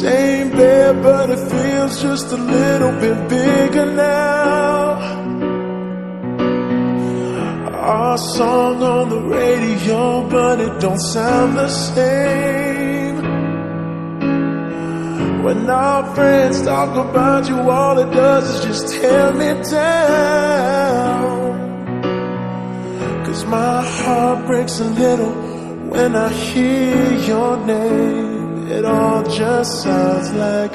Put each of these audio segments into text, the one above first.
Same bed, but it feels just a little bit bigger now. Our song on the radio, but it don't sound the same. When our friends talk about you, all it does is just tear me down. Cause my heart breaks a little when I hear your name. It all just sounds like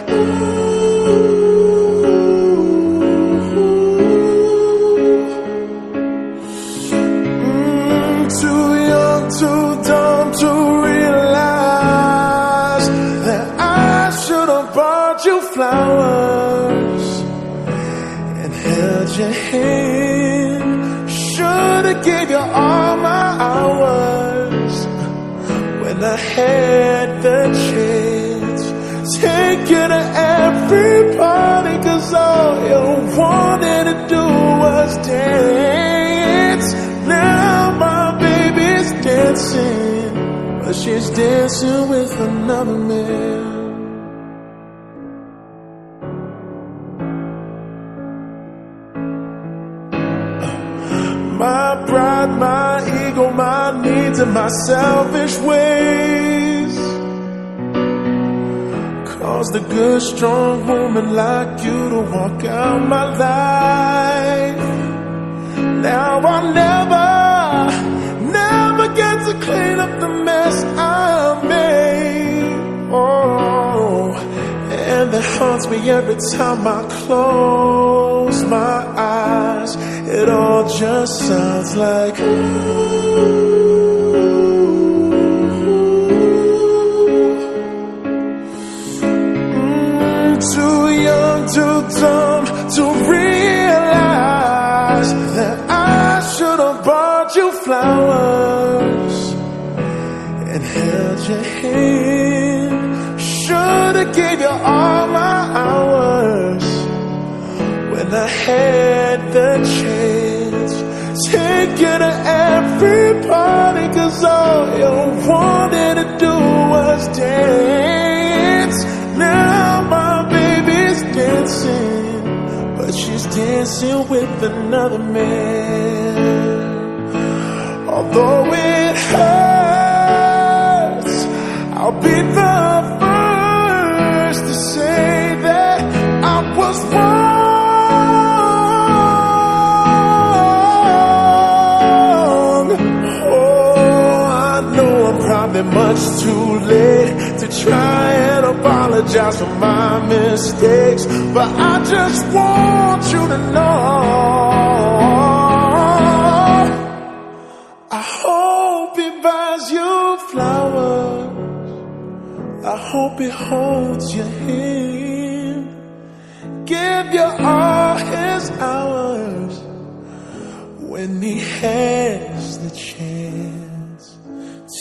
Mm, too young, too dumb to realize that I should have bought you flowers and held your hand. Should have gave you all my hours I had the chance. Take you to every party, cause all you wanted to do was dance. Now my baby's dancing, but she's dancing with another man. My pride, my ego, needs, and my selfish ways caused a good, strong woman like you to walk out my life. Now I never, never get to clean up the mess I made. Oh, and that haunts me every time I close my eyes. It all just sounds like. Mm, too young, too dumb to realize that I should have bought you flowers and held your hand. Should have gave you all my hours when I had the chance. Party, cause all you wanted to do was dance. Now my baby's dancing, but she's dancing with another man. Although it hurts, I'll be the much too late to try and apologize for my mistakes, but I just want you to know. I hope he buys you flowers. I hope he holds your hand. Give you all his hours when he has the chance.